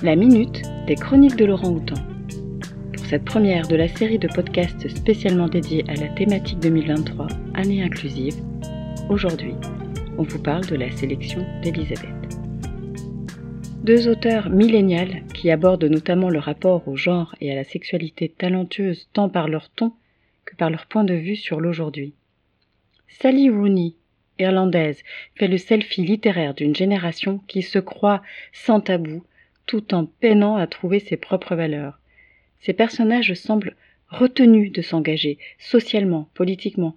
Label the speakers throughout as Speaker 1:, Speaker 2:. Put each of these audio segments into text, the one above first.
Speaker 1: La minute des chroniques de Laurent Houtan. Pour cette première de la série de podcasts spécialement dédiés à la thématique 2023, année inclusive, aujourd'hui, on vous parle de la sélection d'Elisabeth. Deux auteurs millénials qui abordent notamment le rapport au genre et à la sexualité talentueuse tant par leur ton que par leur point de vue sur l'aujourd'hui. Sally Rooney, irlandaise, fait le selfie littéraire d'une génération qui se croit sans tabou tout en peinant à trouver ses propres valeurs. Ces personnages semblent retenus de s'engager, socialement, politiquement,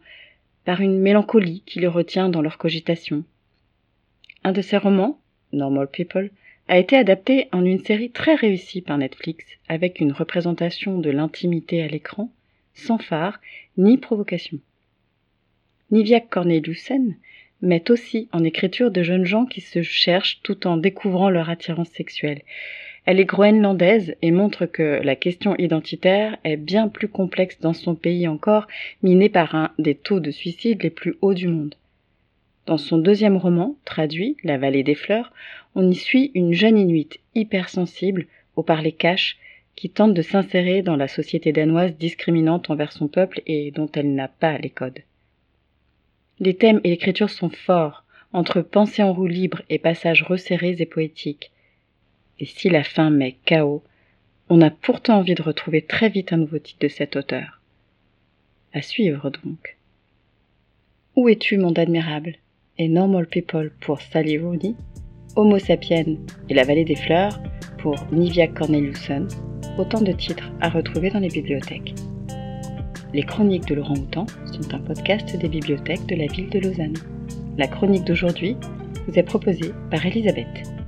Speaker 1: par une mélancolie qui les retient dans leur cogitation. Un de ces romans, Normal People, a été adapté en une série très réussie par Netflix, avec une représentation de l'intimité à l'écran, sans phare ni provocation. Nivia Corneliusen met aussi en écriture de jeunes gens qui se cherchent tout en découvrant leur attirance sexuelle. Elle est groenlandaise et montre que la question identitaire est bien plus complexe dans son pays encore, miné par un des taux de suicide les plus hauts du monde. Dans son deuxième roman, traduit, La vallée des fleurs, on y suit une jeune inuite hypersensible, au parler cash, qui tente de s'insérer dans la société danoise discriminante envers son peuple et dont elle n'a pas les codes. Les thèmes et l'écriture sont forts, entre pensée en roue libre et passages resserrés et poétiques. Et si la fin met chaos, on a pourtant envie de retrouver très vite un nouveau titre de cet auteur. À suivre donc. Où es-tu, monde admirable? Et Normal People pour Sally Rooney, Homo sapiens et La vallée des fleurs pour Nivia Corneliusson, autant de titres à retrouver dans les bibliothèques. Les chroniques de Laurent Houtan sont un podcast des bibliothèques de la ville de Lausanne. La chronique d'aujourd'hui vous est proposée par Elisabeth.